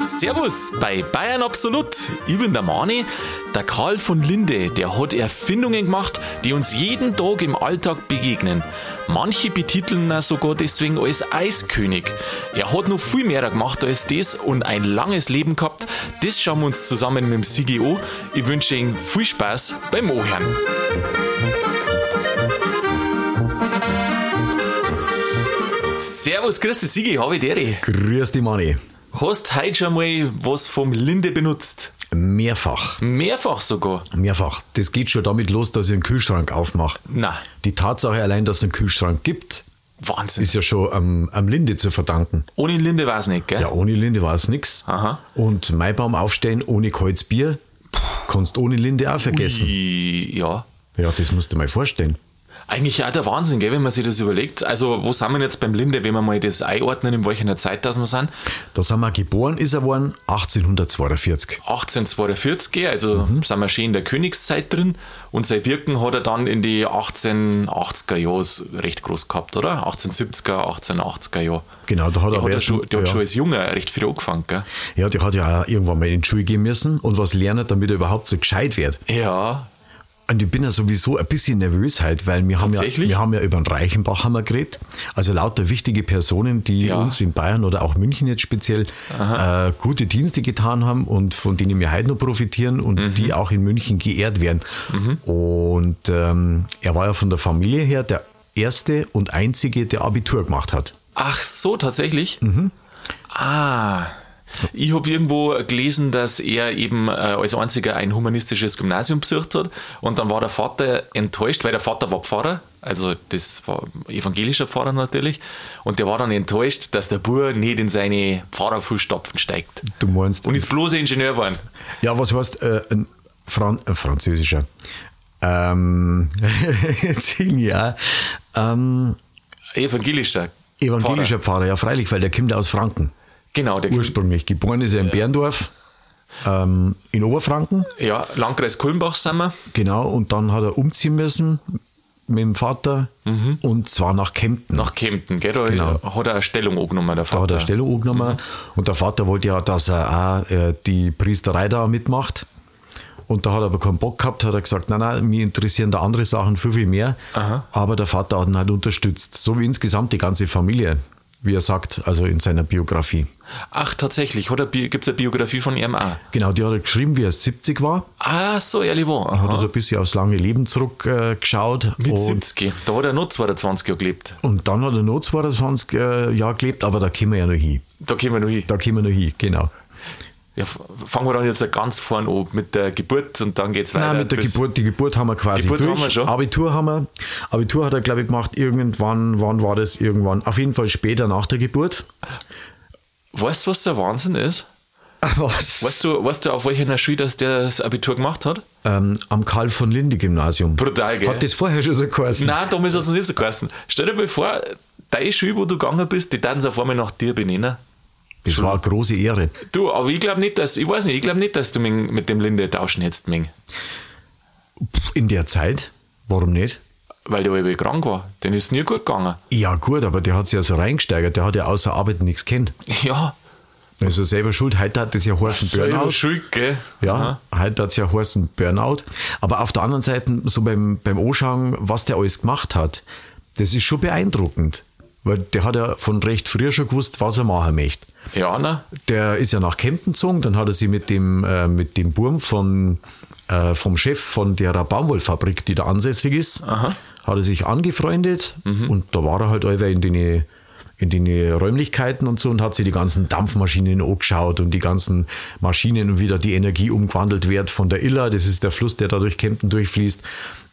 Servus bei Bayern Absolut. Ich bin der Mani. Der Karl von Linde, der hat Erfindungen gemacht, die uns jeden Tag im Alltag begegnen. Manche betiteln ihn sogar deswegen als Eiskönig. Er hat noch viel mehr gemacht als das und ein langes Leben gehabt. Das schauen wir uns zusammen mit dem Sigi an. Ich wünsche Ihnen viel Spaß beim Ohren. Servus, grüß dich, Sigi, habe ich dir. Grüß dich, Mani. Hast heute schon mal was vom Linde benutzt? Mehrfach. Mehrfach sogar. Mehrfach. Das geht schon damit los, dass ich einen Kühlschrank aufmache. Na, Die Tatsache allein, dass es einen Kühlschrank gibt, Wahnsinn. ist ja schon am, am Linde zu verdanken. Ohne Linde war es nicht, gell? Ja, ohne Linde war es nix. Aha. Und Maibaum aufstellen ohne kaltes Bier, kannst ohne Linde auch vergessen. Ui, Ja. Ja, das musst du mal vorstellen. Eigentlich auch der Wahnsinn, gell, wenn man sich das überlegt. Also, wo sind wir jetzt beim Linde, wenn wir mal das einordnen, in welcher Zeit das wir sind? Da sind wir geboren, ist er worden 1842. 1842, also sind wir schon in der Königszeit drin und sein Wirken hat er dann in die 1880er Jahre recht groß gehabt, oder? 1870er, 1880er Jahre. Genau, da hat er hat, er schon, der hat ja. schon als Junger recht früh angefangen, gell? Ja, der hat ja auch irgendwann mal in die Schule gehen müssen und was lernen, damit er überhaupt so gescheit wird. Ja, Und ich bin ja sowieso ein bisschen nervös halt, weil wir haben, ja, wir haben ja über den Reichenbach haben wir geredet. Also lauter wichtige Personen, die Ja. uns in Bayern oder auch München jetzt speziell äh, gute Dienste getan haben und von denen wir heute noch profitieren und Mhm. die auch in München geehrt werden. Und ähm, er war ja von der Familie her der erste und einzige, der Abitur gemacht hat. Ach so, tatsächlich? Mhm. Ah. Ich habe irgendwo gelesen, dass er eben äh, als einziger ein humanistisches Gymnasium besucht hat und dann war der Vater enttäuscht, weil der Vater war Pfarrer, also das war evangelischer Pfarrer natürlich und der war dann enttäuscht, dass der Bub nicht in seine Pfarrerfußstapfen steigt Du meinst, und ist bloß Ingenieur geworden. ja, was heißt äh, ein Fran äh, französischer? Ähm, ja. Ähm, Evangelischer. Evangelischer Pfarrer. ja freilich, weil der kommt aus Franken. Genau, der Ursprünglich. Geboren ist er in Berndorf, ähm, in Oberfranken, ja, Landkreis Kulmbach sind wir. genau, und dann hat er umziehen müssen mit dem Vater und zwar nach Kempten. Nach Kempten, gell? Da Genau. hat er eine Stellung angenommen, der da Vater. hat er eine Stellung angenommen und der Vater wollte ja, dass er auch äh, die Priesterei da mitmacht. Und da hat er aber keinen Bock gehabt, hat er gesagt, nein, nein, mir interessieren da andere Sachen viel, viel mehr. Aha. Aber der Vater hat ihn halt unterstützt. So wie insgesamt die ganze Familie, wie er sagt, also in seiner Biografie. Ach, tatsächlich, gibt es eine Biografie von ihm auch? Genau, die hat er geschrieben, wie er 70 war. Ah, so, ehrlich war. Hat Aha. also ein bisschen aufs lange Leben zurückgeschaut. Äh. Mit und, 70. Da hat er noch 22 Jahre gelebt. und dann hat er noch 22 äh, Jahre gelebt, aber da kommen wir ja noch hin. Da kommen wir noch hin. Da kommen wir noch hin, genau. Ja, fangen wir dann jetzt ganz vorne an mit der Geburt und dann geht es weiter. Nein, mit der Geburt, die Geburt haben wir quasi Geburt durch. haben wir schon. Abitur haben wir. Abitur hat er, glaube ich, gemacht, irgendwann, wann war das irgendwann? Auf jeden Fall später nach der Geburt. Weißt du, was der Wahnsinn ist? Was? Weißt du, weißt du auf welcher Schule dass der das Abitur gemacht hat? Ähm, am Karl von Linde Gymnasium. Brutal, gell? Hat das vorher schon so geheißen? Nein, damals hat es noch nicht so geheißen. Stell dir mal vor, deine Schule, wo du gegangen bist, die werden sie auf einmal nach dir benennen. Das war eine große Ehre. Du, aber ich glaube nicht, dass, ich weiß nicht, ich glaube nicht, dass du mit, mit dem Linde tauschen hättest, Ming. In der Zeit? Warum nicht? Weil der halbe krank war. Den ist nie gut gegangen. Ja, gut, aber der hat sich ja so reingesteigert. Der hat ja außer Arbeit nichts kennt. Ja, Also selber schuld. Heute hat das ja heißen selber Burnout. schuld, gell? Ja, heute hat es ja heißen Burnout. Aber auf der anderen Seite, so beim, beim Anschauen, was der alles gemacht hat, das ist schon beeindruckend. Weil der hat ja von recht früh schon gewusst, was er machen möchte. Ja, ne? Der ist ja nach Kempten gezogen, dann hat er sich mit dem, äh, mit dem Burm von, äh, vom Chef von der Baumwollfabrik, die da ansässig ist, hat er sich angefreundet und da war er halt allweil in den, in den Räumlichkeiten und so und hat sich die ganzen Dampfmaschinen angeschaut und die ganzen Maschinen und wie da die Energie umgewandelt wird von der Iller, das ist der Fluss, der da durch Kempten durchfließt.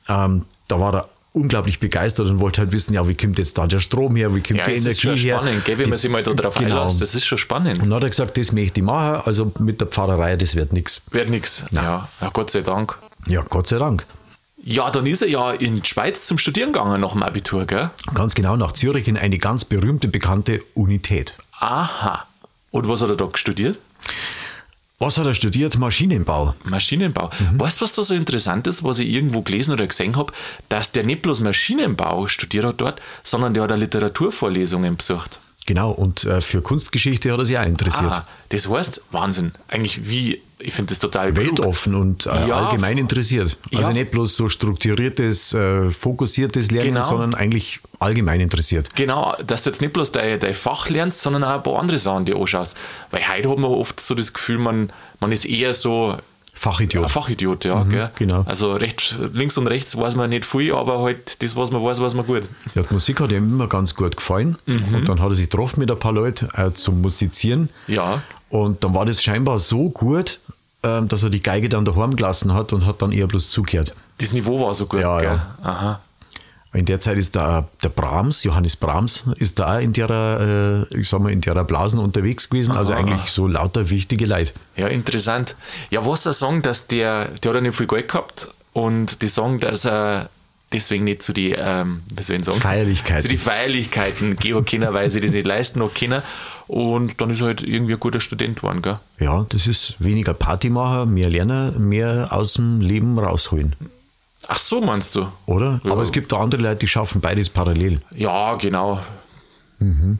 Ähm, da war er unglaublich begeistert und wollte halt wissen, ja, wie kommt jetzt da der Strom her, wie kommt Ja, die Energie ist schon her. spannend, gell, wenn man sich mal da drauf Genau. einlässt. Das ist schon spannend. Und dann hat er gesagt, das möchte ich machen, also mit der Pfarrerei, das wird nichts. Wird nix. Ja, ja, Gott sei Dank. Ja, Gott sei Dank. Ja, dann ist er ja in die Schweiz zum Studieren gegangen nach dem Abitur, gell? Ganz genau nach Zürich in eine ganz berühmte, bekannte Unität. Aha. Und was hat er da studiert? Was hat er studiert? Maschinenbau. Maschinenbau. Mhm. Weißt du, was da so interessant ist, was ich irgendwo gelesen oder gesehen habe? Dass der nicht bloß Maschinenbau studiert hat dort, sondern der hat auch Literaturvorlesungen besucht. Genau, und äh, für Kunstgeschichte hat er sich auch interessiert. Ah, das heißt, Wahnsinn. Eigentlich wie, ich finde das total Weltoffen klug. und äh, ja, allgemein interessiert. Also ja. nicht bloß so strukturiertes, äh, fokussiertes Lernen, genau. sondern eigentlich allgemein interessiert. Genau, dass du jetzt nicht bloß dein, dein Fach lernst, sondern auch ein paar andere Sachen dir anschaust. Weil heute hat man oft so das Gefühl, man, man ist eher so Fachidiot. Ein Fachidiot, ja. Mhm, gell? Genau. Also recht, links und rechts weiß man nicht viel, aber halt das, was man weiß, weiß man gut. Ja, die Musik hat ihm immer ganz gut gefallen. Mhm. Und dann hat er sich getroffen mit ein paar Leuten äh, zum Musizieren. Ja. Und dann war das scheinbar so gut, äh, dass er die Geige dann daheim gelassen hat und hat dann eher bloß zugehört. Das Niveau war so gut, ja, gell? Ja. Aha. In der Zeit ist da der Brahms, Johannes Brahms, ist da in der, äh, ich sag mal, in der Blasen unterwegs gewesen. Also Aha. Eigentlich so lauter wichtige Leute. Ja, interessant. Ja, was er sagen, dass der, der hat ja nicht viel Geld gehabt und die sagen, dass er deswegen nicht zu die, ähm, was soll ich sagen? Feierlichkeiten. Zu die Feierlichkeiten gehen können, weil sie das nicht leisten noch können. Und dann ist er halt irgendwie ein guter Student geworden, gell? Ja, das ist weniger Partymacher, mehr Lernen, mehr aus dem Leben rausholen. Ach so, meinst du? Oder? Ja. Aber es gibt da andere Leute, die schaffen beides parallel. Ja, genau. Mhm.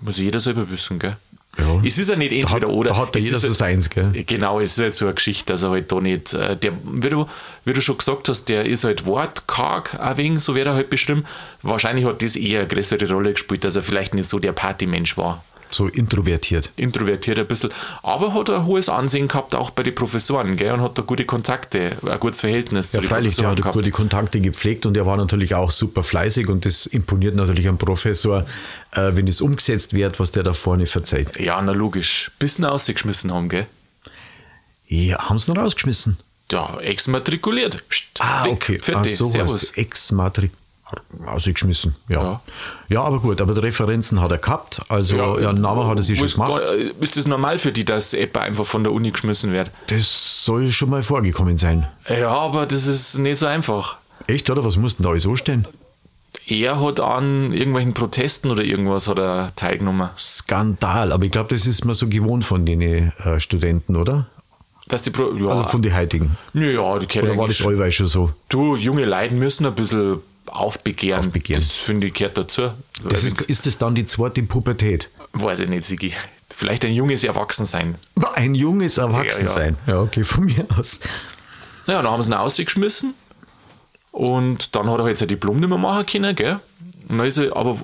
Muss jeder selber wissen, gell? Ja. Es ist ja nicht entweder da oder. Da hat da jeder so seins, gell? Genau, es ist halt so eine Geschichte, also halt da nicht. Äh, der, wie, du, wie du schon gesagt hast, der ist halt wortkarg ein wenig, so wäre er halt bestimmt. Wahrscheinlich hat das eher eine größere Rolle gespielt, dass er vielleicht nicht so der Partymensch war. So introvertiert. Introvertiert ein bisschen. Aber hat ein hohes Ansehen gehabt, auch bei den Professoren, gell? Und hat da gute Kontakte, ein gutes Verhältnis ja, zu den freilich, Professoren. Der hat gute Kontakte gepflegt und er war natürlich auch super fleißig und das imponiert natürlich einem Professor, äh, wenn es umgesetzt wird, was der da vorne verzeiht. Ja, na logisch. Bisschen ausgeschmissen haben, gell? Ja, haben sie noch rausgeschmissen? Ja, exmatrikuliert. Psst, ah, weg, okay. Ach, so Servus. Exmatrikuliert ausgeschmissen, ja. ja. ja. aber gut, aber die Referenzen hat er gehabt, also ja, ja Name hat er sich schon gemacht. Äh, ist das normal für die, dass etwa einfach von der Uni geschmissen wird? Das soll schon mal vorgekommen sein. Ja, aber das ist nicht so einfach. Echt, oder? Was muss denn da alles so stehen? Er hat an irgendwelchen Protesten oder irgendwas hat er teilgenommen. Skandal, aber ich glaube, das ist man so gewohnt von den äh, Studenten, oder? Dass die Pro ja. Also von den heutigen. Ja, die kennen Oder war das allweil schon so? Du, junge Leute müssen ein bisschen aufbegehren. aufbegehren. Das finde ich gehört dazu. Das ist, ist das dann die zweite Pubertät? Weiß ich nicht, Sigi. Vielleicht ein junges Erwachsensein. Ein junges Erwachsensein. Ja, ja. ja okay, von mir aus. Ja, dann haben sie ihn ausgeschmissen und dann hat er halt sein Diplom nicht mehr machen können, gell? Und dann ist er aber,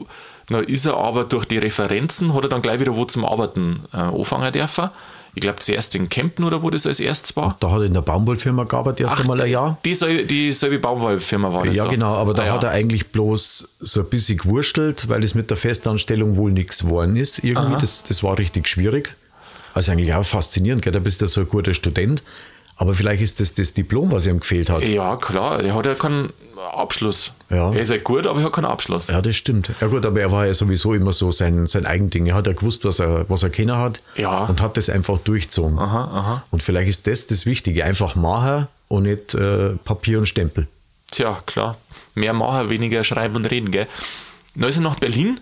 dann ist er aber durch die Referenzen, hat er dann gleich wieder wo zum Arbeiten äh, anfangen dürfen ich glaube zuerst in Kempten oder wo das als erstes war. Da hat er in der Baumwollfirma gearbeitet, erst Ach, einmal ein Jahr. Die, dieselbe Baumwollfirma war das. Ja, da. genau, aber da ah, hat ja. er eigentlich bloß so ein bisschen gewurstelt, weil es mit der Festanstellung wohl nichts geworden ist. Irgendwie, das, das war richtig schwierig. Also eigentlich auch faszinierend, gell? da bist du so ein guter Student. Aber vielleicht ist das das Diplom, was ihm gefehlt hat. Ja, klar. Er hat ja keinen Abschluss. Ja. Er ist ja gut, aber er hat keinen Abschluss. Ja, das stimmt. Ja gut, aber er war ja sowieso immer so sein, sein Eigending. Er hat ja gewusst, was er, was er kennen hat ja. und hat das einfach durchzogen. Aha, aha. Und vielleicht ist das das Wichtige. Einfach machen und nicht äh, Papier und Stempel. Tja, klar. Mehr machen, weniger schreiben und reden, gell? Dann ist er nach Berlin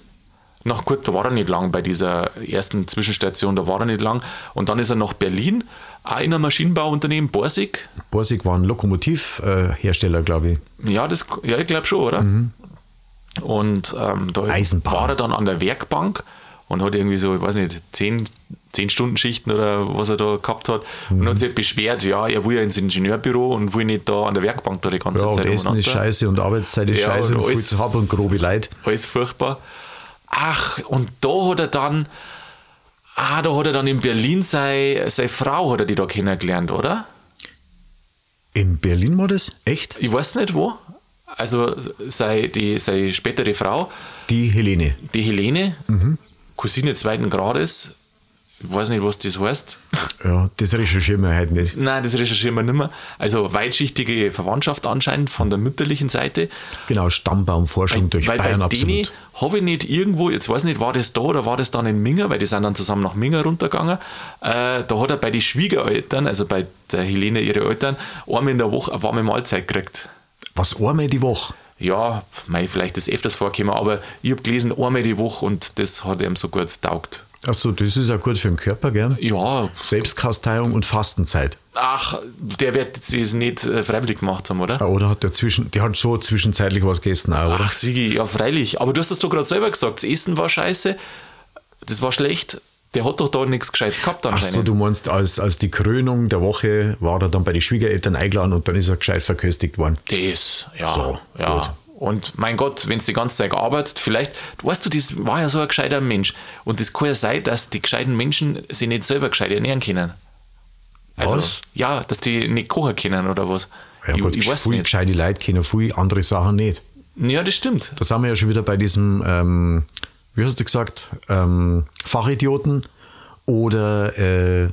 nach gut, da war er nicht lang bei dieser ersten Zwischenstation, da war er nicht lang. Und dann ist er nach Berlin, auch in einem Maschinenbauunternehmen, Borsig. Borsig war ein Lokomotivhersteller, glaube ich. Ja, das, ja ich glaube schon, oder? Mhm. Und ähm, da Eisenbahn. war er dann an der Werkbank und hat irgendwie so, ich weiß nicht, zehn, zehn Stunden Schichten oder was er da gehabt hat. Mhm. Und hat sich beschwert, ja, er will ja ins Ingenieurbüro und will nicht da an der Werkbank da die ganze ja, Zeit. Und Essen ist scheiße und Arbeitszeit ist ja, scheiße und, und alles, viel zu und grobe Leid. Alles furchtbar. Ach, und da hat er dann, ah, da hat er dann in Berlin seine, seine Frau, hat er die da kennengelernt, oder? In Berlin war das? Echt? Ich weiß nicht wo. Also sei, die, seine spätere Frau. Die Helene. Die Helene, mhm. Cousine zweiten Grades, ich weiß nicht, was das heißt. Ja, das recherchieren wir heute nicht. Nein, das recherchieren wir nicht mehr. Also weitschichtige Verwandtschaft anscheinend von der mütterlichen Seite. Genau, Stammbaumforschung weil, durch weil Bayern bei absolut. habe ich nicht irgendwo, jetzt weiß ich nicht, war das da oder war das dann in Minger, weil die sind dann zusammen nach Minger runtergegangen. Äh, da hat er bei den Schwiegereltern, also bei der Helene, ihre Eltern, einmal in der Woche eine warme Mahlzeit gekriegt. Was, einmal die Woche? Ja, mei, vielleicht ist öfters vorgekommen, aber ich habe gelesen, einmal die Woche und das hat ihm so gut taugt. Achso, das ist ja gut für den Körper, gell? Ja, Selbstkasteiung und Fastenzeit. ach, der wird das nicht äh, freiwillig gemacht haben, oder? Ja, Oder hat der zwischen, die hat schon zwischenzeitlich was gegessen, auch, oder? Ach, Sigi, ja, freilich. Aber du hast es doch gerade selber gesagt, das Essen war scheiße, das war schlecht. Der hat doch da nichts Gescheites gehabt anscheinend. du meinst, als, als die Krönung der Woche war er dann bei den Schwiegereltern eingeladen und dann ist er gescheit verköstigt worden. Das, ja. So, ja. gut. Und mein Gott, wenn du die ganze Zeit arbeitet, vielleicht, weißt du, das war ja so ein gescheiter Mensch. Und das kann ja sein, dass die gescheiten Menschen sich nicht selber gescheit ernähren können. Also, Was? ja, dass die nicht kochen können oder was. Ja, ich, gut, ich weiß viele nicht. gescheite Leute kennen viele andere Sachen nicht. Ja, das stimmt. Da sind wir ja schon wieder bei diesem, ähm, wie hast du gesagt, ähm, Fachidioten oder äh,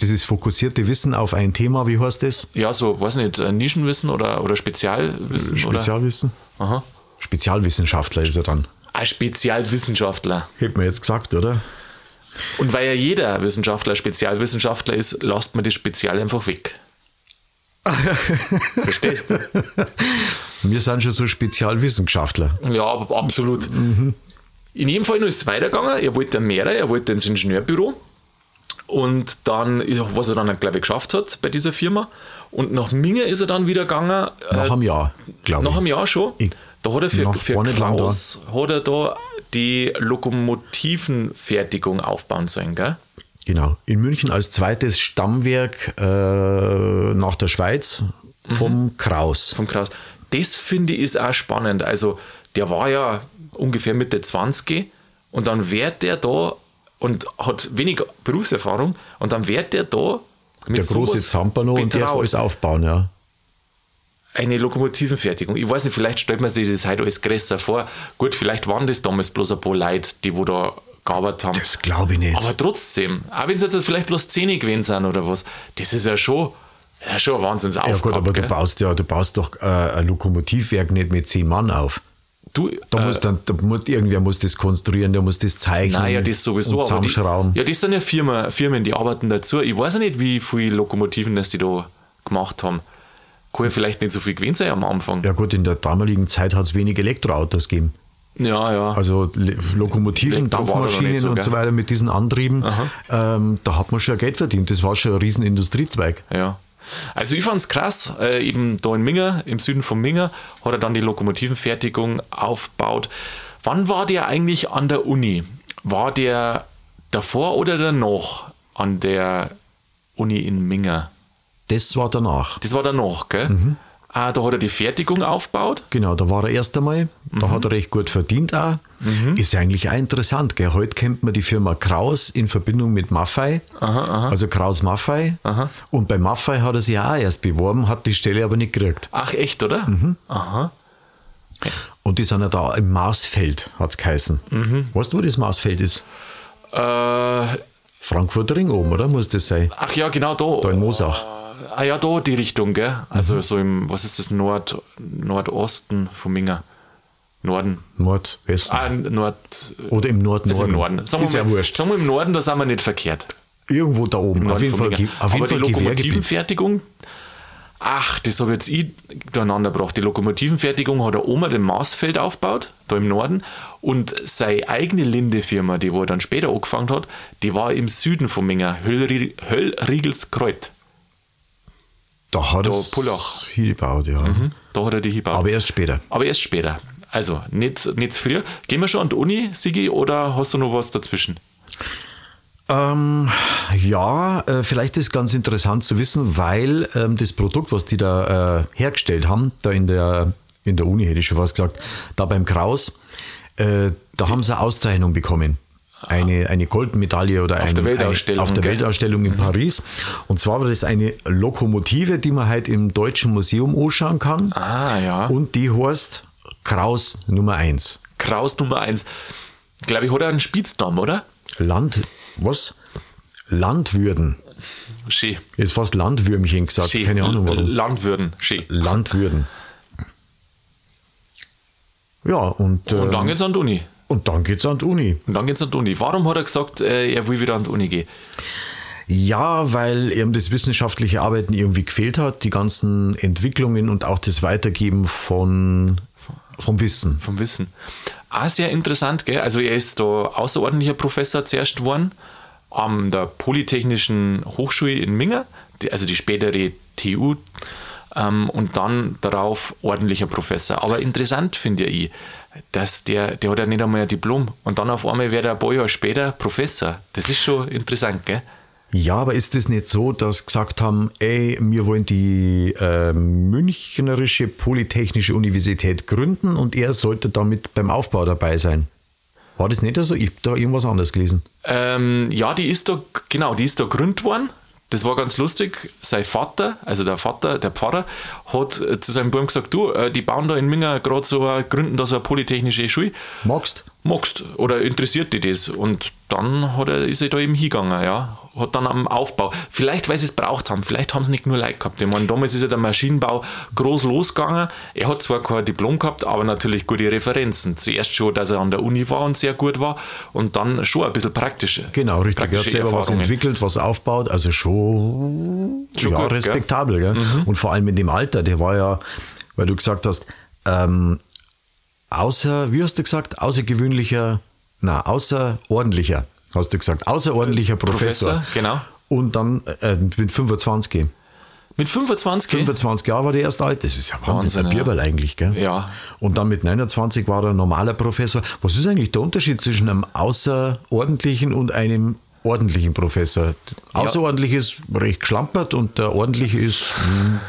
dieses fokussierte Wissen auf ein Thema, wie heißt das? Ja, so, weiß nicht, äh, Nischenwissen oder, oder Spezialwissen. oder? Spezialwissen? Aha. Spezialwissenschaftler ist er dann. Ein Spezialwissenschaftler. Hätte man jetzt gesagt, oder? Und weil ja jeder Wissenschaftler Spezialwissenschaftler ist, lasst man das Spezial einfach weg. Verstehst du? Wir sind schon so Spezialwissenschaftler. Ja, absolut. In jedem Fall ist es weitergegangen. Er wollte mehr, er wollte ins Ingenieurbüro. Und dann, was er dann, glaube ich, geschafft hat bei dieser Firma. Und nach Minge ist er dann wieder gegangen. Nach äh, einem Jahr, glaube ich. nach einem Jahr schon. Ich- Da hat er für, für Kraus hat er da die Lokomotivenfertigung aufbauen sollen, gell? Genau. In München als zweites Stammwerk äh, nach der Schweiz vom Kraus. vom Kraus. Das finde ich ist auch spannend. Also, der war ja ungefähr Mitte 20 und dann wird der da und hat wenig Berufserfahrung und dann wird der da mit Der große Zampano und der betraut. alles aufbauen, ja. eine Lokomotivenfertigung. Ich weiß nicht, vielleicht stellt man sich das heute alles größer vor. Gut, vielleicht waren das damals bloß ein paar Leute, die wo da gearbeitet haben. Das glaube ich nicht. Aber trotzdem, auch wenn es jetzt vielleicht bloß 10 gewesen sind oder was, das ist ja schon, ja, schon eine ja Wahnsinnsaufgabe. gut, aber du gell? baust ja, du baust doch äh, ein Lokomotivwerk nicht mit zehn Mann auf. Du, Da äh, muss dann, da muss, irgendwer muss das konstruieren, der muss das zeichnen. Naja, das sowieso. und aber die, zusammenschrauben. ja, das sind ja Firmen, Firmen, die arbeiten dazu. Ich weiß ja nicht, wie viele Lokomotiven das die da gemacht haben. Kann ja vielleicht nicht so viel gewesen sein am Anfang. Ja gut, in der damaligen Zeit hat es wenig Elektroautos gegeben. Ja, ja. Also Lokomotiven, Dampfmaschinen so, und so weiter mit diesen Antrieben, ähm, da hat man schon Geld verdient. Das war schon ein riesen Industriezweig. Ja. Also ich fand es krass, äh, eben da in Minger, im Süden von Minger, hat er dann die Lokomotivenfertigung aufgebaut. Wann war der eigentlich an der Uni? War der davor oder danach an der Uni in Minger? Das war danach. Das war danach, gell? Ah, da hat er die Fertigung aufgebaut. Genau, da war er erst einmal. Mhm. Da hat er recht gut verdient auch. Ist ja eigentlich auch interessant. Gell? Heute kennt man die Firma Kraus in Verbindung mit Maffei. Also Kraus Maffei. Und bei Maffei hat er sich auch erst beworben, hat die Stelle aber nicht gekriegt. Ach, echt, oder? Mhm. Aha. Und die sind ja da im Maßfeld, hat es geheißen. Mhm. Weißt du, wo das Maßfeld ist? Äh, Frankfurter Ring oben, oder? Muss das sein? ach ja, genau da. Da in Mosach. Ah ja, da die Richtung, gell? Also so im, was ist das, Nord, Nordosten von Minger. Norden. Nord, Westen. Ah, Nord. Oder im Nord Also Norden. im Norden. Sagen ist wir, ja wurscht. sagen wir im Norden, da sind wir nicht verkehrt. Irgendwo da oben. Auf Norden jeden Fall, auf jeden Aber die Fall Gewerbegebiet. Lokomotivenfertigung, ach, das habe jetzt ich durcheinander gebracht. Die Lokomotivenfertigung hat der Oma den Maßfeld aufgebaut, da im Norden. Und seine eigene Lindefirma, die wo er dann später angefangen hat, die war im Süden von Minger, Höllri Höllriegelskreuz. Da hat Da es Pullach. hingebaut, ja. Da hat er die gebaut. Aber erst später. Aber erst später. Also nicht, nicht zu früh. Gehen wir schon an die Uni, Sigi, oder hast du noch was dazwischen? Ähm, ja, äh, vielleicht ist ganz interessant zu wissen, weil ähm, das Produkt, was die da äh, hergestellt haben, da in der, in der Uni hätte ich schon was gesagt, da beim Kraus, äh, da haben sie eine Auszeichnung bekommen. Eine, eine Goldmedaille oder Auf ein, der Weltausstellung, Ein, auf der gell? Mhm. Weltausstellung in Paris. Und zwar war das eine Lokomotive, die man halt im Deutschen Museum anschauen kann. Ah, ja. Und die heißt Kraus Nummer 1. Kraus Nummer 1. Glaube ich, hat er einen Spitznamen, oder? Land, was? Landwürden. Schön. Ist fast Landwürmchen gesagt. Schön. Keine Ahnung warum. Landwürden. Schön. Landwürden. Ja, und, Und dann äh, geht's an die Uni. Und dann geht's an die Uni. Und dann geht's an die Uni. Warum hat er gesagt, äh, er will wieder an die Uni gehen? Ja, weil ihm das wissenschaftliche Arbeiten irgendwie gefehlt hat, die ganzen Entwicklungen und auch das Weitergeben von vom Wissen. Vom Wissen. Auch sehr interessant, gell? Also er ist da außerordentlicher Professor zuerst geworden an der Polytechnischen Hochschule in Minga, die, also die spätere TU, ähm, und dann darauf ordentlicher Professor. Aber interessant finde ich, dass der, der hat ja nicht einmal ein Diplom und dann auf einmal wird er ein paar Jahre später Professor. Das ist schon interessant, gell? Ja, aber ist es nicht so, dass gesagt haben, ey, wir wollen die äh, Münchnerische Polytechnische Universität gründen und er sollte damit beim Aufbau dabei sein? War das nicht so? Ich habe da irgendwas anderes gelesen. Ähm, ja, die ist da, genau, die ist da gegründet worden. Das war ganz lustig. Sein Vater, also der Vater, der Pfarrer, hat zu seinem Buben gesagt: Du, äh, die bauen da in Minger gerade so, eine, gründen da so eine polytechnische Schule. Magst? Magst. Oder interessiert dich das? Und dann hat er, ist er da eben hingegangen, ja dann am Aufbau, vielleicht weil sie es braucht haben, vielleicht haben sie nicht nur Leute gehabt. Ich meine, damals ist ja der Maschinenbau groß losgegangen. Er hat zwar kein Diplom gehabt, aber natürlich gute Referenzen. Zuerst schon, dass er an der Uni war und sehr gut war und dann schon ein bisschen praktische. Genau, richtig. Er hat selber was entwickelt, was aufbaut, also schon, schon ja, gut, respektabel. Gell? Mhm. Und vor allem in dem Alter, der war ja, weil du gesagt hast, ähm, außer, wie hast du gesagt, außergewöhnlicher, na, außerordentlicher hast du gesagt, außerordentlicher Professor. Professor genau. Und dann äh, mit 25. Mit 25? 25 Jahre war der erst alt. Das ist ja Wahnsinn, Wahnsinn ein Bierball ja. eigentlich, gell? Ja. Und dann mit 29 war er ein normaler Professor. Was ist eigentlich der Unterschied zwischen einem außerordentlichen und einem ordentlichen Professor? Außerordentlich ja. ist recht geschlampert und der ordentliche ist hm,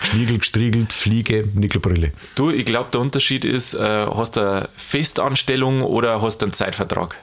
Schniegel, gestriegelt, Fliege, Nickelbrille. Du, ich glaube, der Unterschied ist, äh, hast du eine Festanstellung oder hast du einen Zeitvertrag?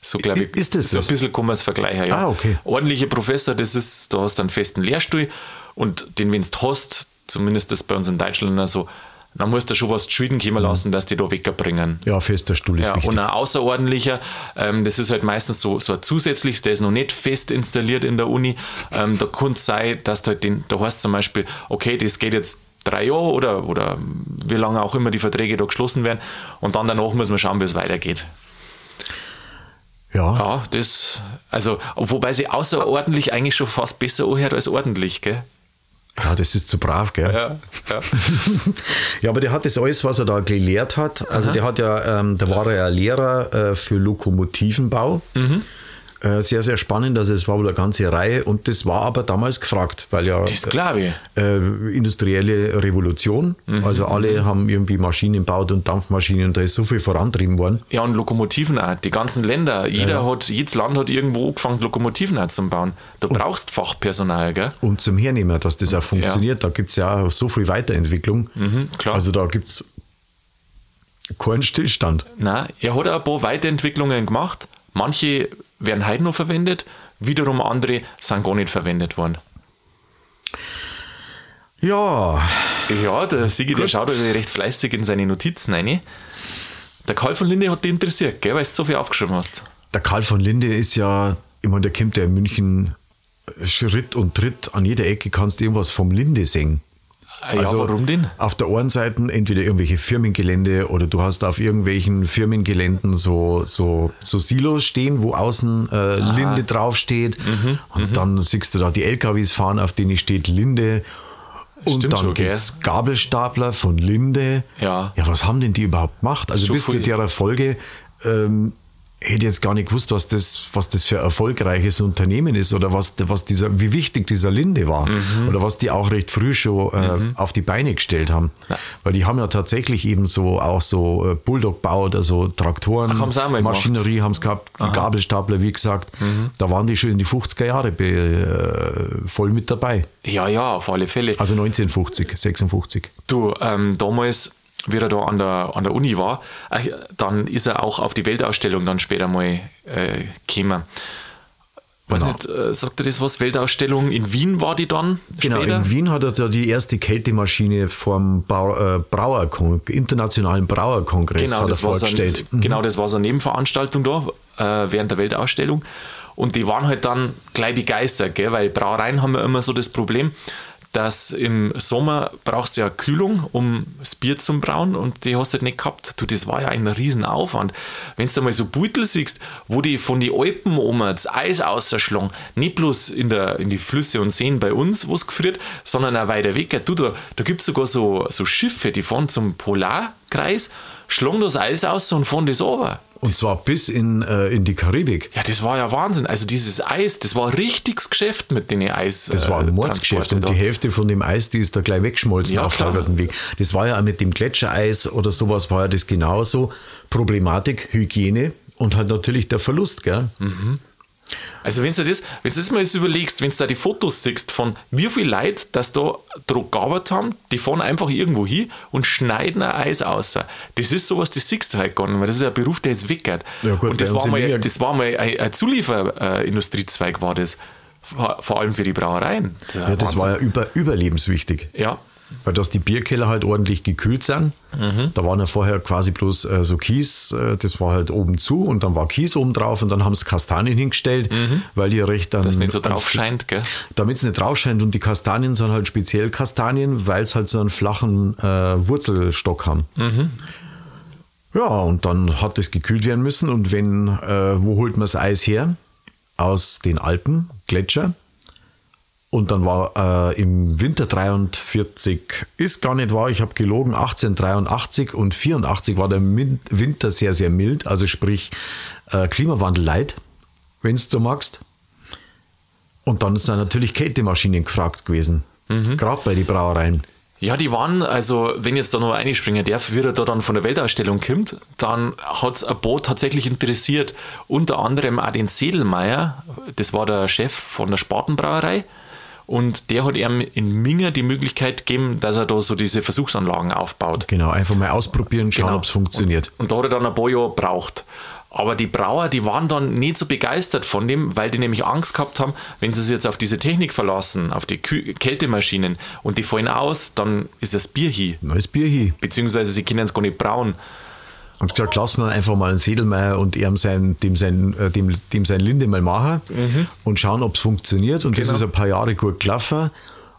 So glaube ich, ist das so ein bisschen kann man es vergleichen. Ja. Ah, okay. Ordentlicher Professor, das ist, du hast einen festen Lehrstuhl und den, wenn du hast, zumindest das bei uns in Deutschland so, dann musst du schon was zu Schulden kommen lassen, dass die da wegbringen. Ja, fester Stuhl ist ja, wichtig. Und ein außerordentlicher, ähm, das ist halt meistens so, so ein zusätzliches, der ist noch nicht fest installiert in der Uni. Ähm, da kann es sein, dass du halt den, da heißt zum Beispiel, okay, das geht jetzt drei Jahre oder, oder wie lange auch immer die Verträge da geschlossen werden und dann danach muss man schauen, wie es weitergeht. Ja. Ja, das, also, wobei sie außerordentlich eigentlich schon fast besser anhört als ordentlich, gell? Ja, das ist zu brav, gell? Ja, ja. ja aber der hat das alles, was er da gelehrt hat. Also, Aha. der hat ja, ähm, da war er ja Lehrer äh, für Lokomotivenbau. Mhm. Äh, sehr, sehr spannend. Also es war wohl eine ganze Reihe und das war aber damals gefragt, weil ja das glaube äh, industrielle Revolution. Mhm. Also alle mhm. haben irgendwie Maschinen gebaut und Dampfmaschinen und da ist so viel vorantrieben worden. Ja, und Lokomotiven auch. Die ganzen Länder, jeder ja. hat, jedes Land hat irgendwo angefangen, Lokomotiven auch zu bauen. Da und, brauchst Fachpersonal, gell? Und zum Hernehmen, dass das auch funktioniert. Ja. Da gibt es ja auch so viel Weiterentwicklung. Mhm. Also da gibt es keinen Stillstand. Nein, er hat auch ein paar Weiterentwicklungen gemacht. Manche werden heute noch verwendet, wiederum andere sind gar nicht verwendet worden. Ja. Ja, der Sigi, der schaut also recht fleißig in seine Notizen rein. Der Karl von Linde hat dich interessiert, gell, weil du so viel aufgeschrieben hast. Der Karl von Linde ist ja, ich meine, der kommt ja in München Schritt und Tritt, an jeder Ecke kannst du irgendwas vom Linde singen. Ah ja, also warum denn? Auf der einen Seite entweder irgendwelche Firmengelände oder du hast auf irgendwelchen Firmengeländen so, so, so Silos stehen, wo außen äh, Linde draufsteht. Mhm, und mhm. dann siehst du da die LKWs fahren, auf denen steht Linde. Und Stimmt dann gibt es Gabelstapler von Linde. Ja. Ja, was haben denn die überhaupt gemacht? Also bis zu der Folge ähm, hätte jetzt gar nicht gewusst, was das, was das für ein erfolgreiches Unternehmen ist oder was, was dieser, wie wichtig dieser Linde war mhm. oder was die auch recht früh schon äh, mhm. auf die Beine gestellt haben. Ja. Weil die haben ja tatsächlich eben so auch so äh, Bulldog-Bau, also Traktoren, Ach, haben Maschinerie haben es gehabt, Aha. Gabelstapler, wie gesagt. Mhm. Da waren die schon in die 50er Jahre be, äh, voll mit dabei. Ja, ja, auf alle Fälle. Also 1950, 56. Du, ähm, damals wie er da an der, an der Uni war, äh, dann ist er auch auf die Weltausstellung dann später mal äh, gekommen. Weiß genau. nicht, äh, sagt er das was? Weltausstellung in Wien war die dann? Genau, später? in Wien hat er da die erste Kältemaschine vom Bau, äh, Brauer, internationalen Brauerkongress genau, das vorgestellt. So ein, mhm. Genau, das war so eine Nebenveranstaltung da äh, während der Weltausstellung. Und die waren halt dann gleich begeistert, gell? weil Brauereien haben ja immer so das Problem, dass im Sommer brauchst du ja Kühlung, um das Bier zu brauen und die hast du halt nicht gehabt. Du, das war ja ein Riesenaufwand. Wenn du mal so Beutel siehst, wo die von den Alpen um das Eis ausschlagen, nicht bloß in, der, in die Flüsse und Seen bei uns, wo es gefriert, sondern auch weiter weg. Du, da, da gibt es sogar so, so Schiffe, die fahren zum Polarkreis, schlagen das Eis aus und fahren das runter. Und zwar bis in, äh, in die Karibik. Ja, das war ja Wahnsinn. Also dieses Eis, das war ein richtiges Geschäft mit den Eis. Das war ein Mordsgeschäft und die Hälfte von dem Eis, die ist da gleich weggeschmolzen Ja, auf lagerten Weg. Das war ja auch mit dem Gletschereis oder sowas war ja das genauso. Problematik, Hygiene und halt natürlich der Verlust, gell? Also wenn du das, wenn du das mal überlegst, wenn du da die Fotos siehst von wie viel Leute, das da Druck gearbeitet haben, die fahren einfach irgendwo hin und schneiden ein Eis aus. Das ist sowas, das siehst du halt gar nicht, weil das ist ein Beruf, der jetzt weggeht. Ja gut, und das war, mal, das war mal ein, ein Zulieferindustriezweig, war das. Vor allem für die Brauereien. Ja, das war ja über, überlebenswichtig. Ja, Weil dass die Bierkeller halt ordentlich gekühlt sind. Mhm. Da waren ja vorher quasi bloß äh, so Kies, äh, das war halt oben zu und dann war Kies oben drauf und dann haben sie Kastanien hingestellt, weil die recht dann. Mhm. das nicht so drauf scheint, gell? Damit es nicht drauf scheint und die Kastanien sind halt speziell Kastanien, weil es halt so einen flachen äh, Wurzelstock haben. Ja, und dann hat es gekühlt werden müssen und wenn, äh, wo holt man das Eis her? Aus den Alpen, Gletscher. Und dann war äh, im Winter 43, ist gar nicht wahr, ich habe gelogen, 1883 und 84 war der Min Winter sehr, sehr mild, also sprich äh, Klimawandel light, wenn du so magst. Und dann sind natürlich Kältemaschinen gefragt gewesen, gerade bei den Brauereien. Ja, die waren, also wenn jetzt da noch einspringen darf, wie er da dann von der Weltausstellung kommt, dann hat es ein Boot tatsächlich interessiert. Unter anderem auch den Sedelmeier, das war der Chef von der Spatenbrauerei. Und der hat ihm in Minger die Möglichkeit gegeben, dass er da so diese Versuchsanlagen aufbaut. Genau, einfach mal ausprobieren, schauen, Genau. ob es funktioniert. Und, und da hat er dann ein paar Jahre braucht. Aber die Brauer, die waren dann nicht so begeistert von dem, weil die nämlich Angst gehabt haben, wenn sie sich jetzt auf diese Technik verlassen, auf die Kü Kältemaschinen und die fallen aus, dann ist das Bier hier. Neues Bier hier. Beziehungsweise sie können es gar nicht brauen. Hab gesagt, lassen wir einfach mal einen Sedelmeier und ihm sein, dem, sein, äh, dem, dem sein Linde mal machen und schauen, ob es funktioniert. Und das Genau. ist ein paar Jahre gut gelaufen.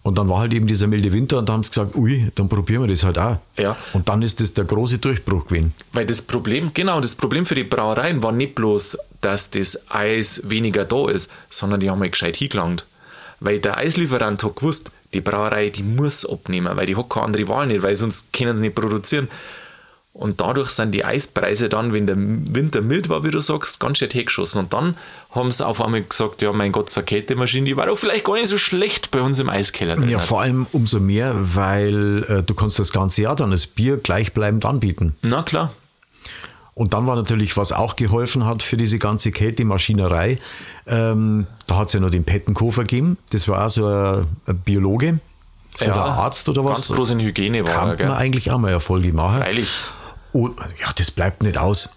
Und dann war halt eben dieser milde Winter und da haben sie gesagt, ui, dann probieren wir das halt auch. Ja. Und dann ist das der große Durchbruch gewesen. Weil das Problem, genau, das Problem für die Brauereien war nicht bloß, dass das Eis weniger da ist, sondern die haben halt gescheit hingelangt. Weil der Eislieferant hat gewusst, die Brauerei, die muss abnehmen, weil die hat keine andere Wahl nicht, weil sonst können sie nicht produzieren. Und dadurch sind die Eispreise dann, wenn der Winter mild war, wie du sagst, ganz schön hergeschossen. Und dann haben sie auf einmal gesagt, ja mein Gott, so eine Kältemaschine, die war doch vielleicht gar nicht so schlecht bei uns im Eiskeller. drin. Ja, vor allem umso mehr, weil äh, du kannst das ganze Jahr dann das Bier gleichbleibend anbieten. Na klar. Und dann war natürlich, was auch geholfen hat für diese ganze Kältemaschinerei, ähm, da hat es ja noch den Pettenkofer gegeben. Das war auch so ein, ein Biologe oder ein Arzt oder was. Ganz groß in Hygiene war er, Kann man gell? eigentlich auch mal Erfolge machen. Freilich. Und, ja, das bleibt nicht aus.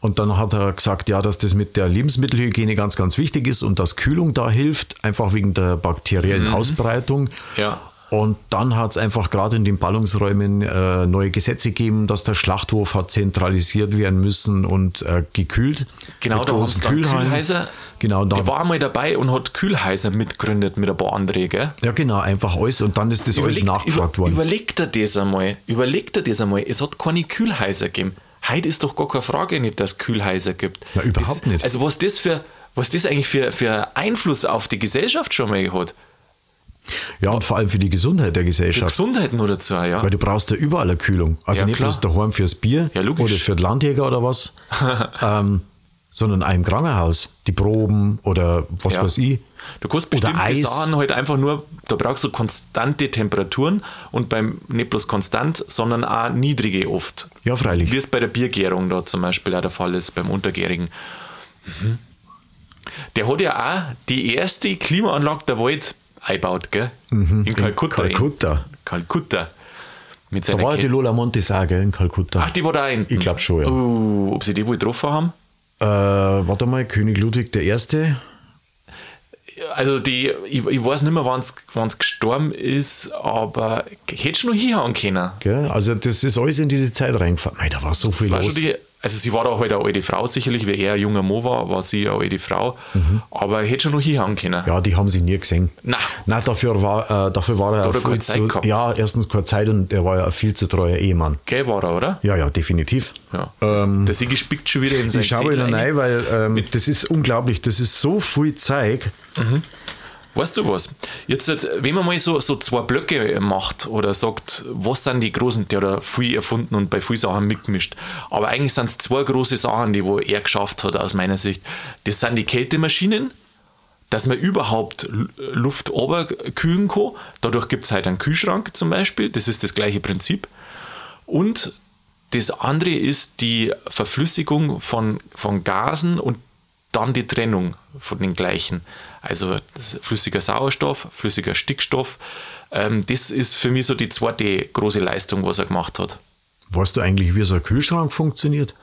Und dann hat er gesagt, ja, dass das mit der Lebensmittelhygiene ganz, ganz wichtig ist und dass Kühlung da hilft, einfach wegen der bakteriellen Ausbreitung. Mhm. Ja. Und dann hat es einfach gerade in den Ballungsräumen äh, neue Gesetze gegeben, dass der Schlachthof hat zentralisiert werden müssen und äh, gekühlt. Genau, da haben sie dann. Kühlhäuser. Genau, da, Der war einmal dabei und hat Kühlhäuser mitgegründet mit ein paar gell? ja, genau, einfach alles. Und dann ist das alles nachgefragt über, worden. Überlegt er das einmal. Überlegt er das einmal. Es hat keine Kühlhäuser gegeben. Heute ist doch gar keine Frage nicht, dass es Kühlhäuser gibt. Na, überhaupt das, nicht. Also was das für was das eigentlich für, für Einfluss auf die Gesellschaft schon mal hat. Ja, und vor allem für die Gesundheit der Für Gesellschaft. Gesundheit nur dazu, ja. Weil du brauchst ja überall eine Kühlung. Also Ja, nicht klar. bloß daheim fürs Bier Ja, oder für den Landjäger oder was, ähm, sondern auch im Krankenhaus. Die Proben oder was Ja. weiß ich. Du kannst bestimmte Eis. Sachen halt einfach nur, da brauchst du konstante Temperaturen und beim nicht bloß konstant, sondern auch niedrige oft. Ja, freilich. Wie es bei der Biergärung da zum Beispiel auch der Fall ist, beim Untergärigen. Mhm. Der hat ja auch die erste Klimaanlage der Welt eingebaut, gell? In Kalkutta. Mhm. Kalkutta. Kalkutta. Mit Da war ja die Lola Montes auch, gell, in Kalkutta. Ach, die war da hinten. Ich glaub schon, ja. Uh, ob sie die wohl getroffen haben? Äh, warte mal, König Ludwig I. Also die, ich, ich weiß nicht mehr, wann es gestorben ist, aber hättest du noch hinhauen können. Gell? Also das ist alles in diese Zeit reingefahren. Mei, da war so viel Das war los. schon die also sie war da halt eine alte Frau, sicherlich, wie er ein junger Mo war, war sie eine alte Frau. Mhm. Aber hätte schon noch hinhauen können. Ja, die haben sie nie gesehen. Nein. Nein, dafür war, äh, dafür war er Da viel keine Zeit zu, gehabt. Ja, erstens keine Zeit und er war ja ein viel zu treuer Ehemann. Gell war er, oder? Ja, ja, definitiv. Ja. Ähm, der Sigi spickt schon wieder in sein ich schaue wieder rein. weil ähm, das ist unglaublich. Das ist so viel Zeug. Weißt du was? Jetzt, äh, wenn man mal so, so zwei Blöcke macht oder sagt, was sind die großen, der hat viel erfunden und bei vielen Sachen mitgemischt. Aber eigentlich sind es zwei große Sachen, die wo er geschafft hat, aus meiner Sicht. Das sind die Kältemaschinen, dass man überhaupt Luft kühlen kann. Dadurch gibt es halt einen Kühlschrank zum Beispiel. Das ist das gleiche Prinzip. Und das andere ist die Verflüssigung von, von Gasen und dann die Trennung von den gleichen. Also flüssiger Sauerstoff, flüssiger Stickstoff. Ähm, das ist für mich so die zweite große Leistung, was er gemacht hat. Weißt du eigentlich, wie so ein Kühlschrank funktioniert?